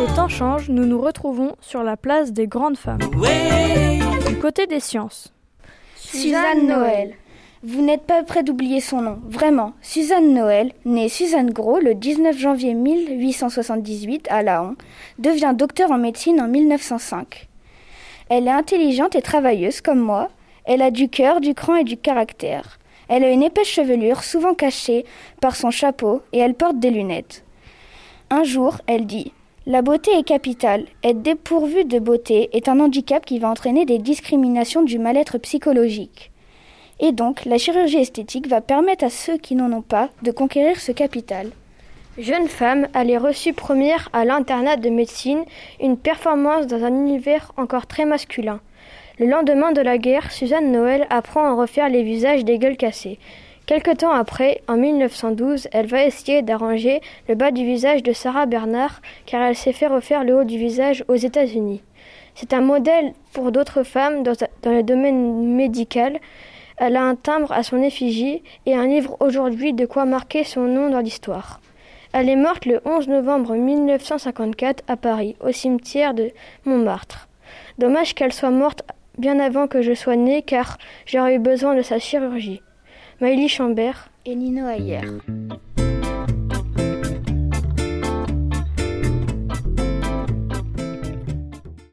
Les temps changent, nous nous retrouvons sur la place des grandes femmes. Du côté des sciences. Suzanne Noël. Vous n'êtes pas près d'oublier son nom, vraiment. Suzanne Noël, née Suzanne Gros le 19 janvier 1878 à Laon, devient docteur en médecine en 1905. Elle est intelligente et travailleuse comme moi. Elle a du cœur, du cran et du caractère. Elle a une épaisse chevelure, souvent cachée par son chapeau, et elle porte des lunettes. Un jour, elle dit La beauté est capitale. Être dépourvue de beauté est un handicap qui va entraîner des discriminations du mal-être psychologique. Et donc, la chirurgie esthétique va permettre à ceux qui n'en ont pas de conquérir ce capital. Jeune femme, elle est reçue première à l'internat de médecine, une performance dans un univers encore très masculin. Le lendemain de la guerre, Suzanne Noël apprend à refaire les visages des gueules cassées. Quelque temps après, en 1912, elle va essayer d'arranger le bas du visage de Sarah Bernard car elle s'est fait refaire le haut du visage aux États-Unis. C'est un modèle pour d'autres femmes dans, dans le domaine médical. Elle a un timbre à son effigie et un livre aujourd'hui de quoi marquer son nom dans l'histoire. Elle est morte le 11 novembre 1954 à Paris, au cimetière de Montmartre. Dommage qu'elle soit morte bien avant que je sois née car j'aurais eu besoin de sa chirurgie. Maëlie Chambert et Nino Ayer.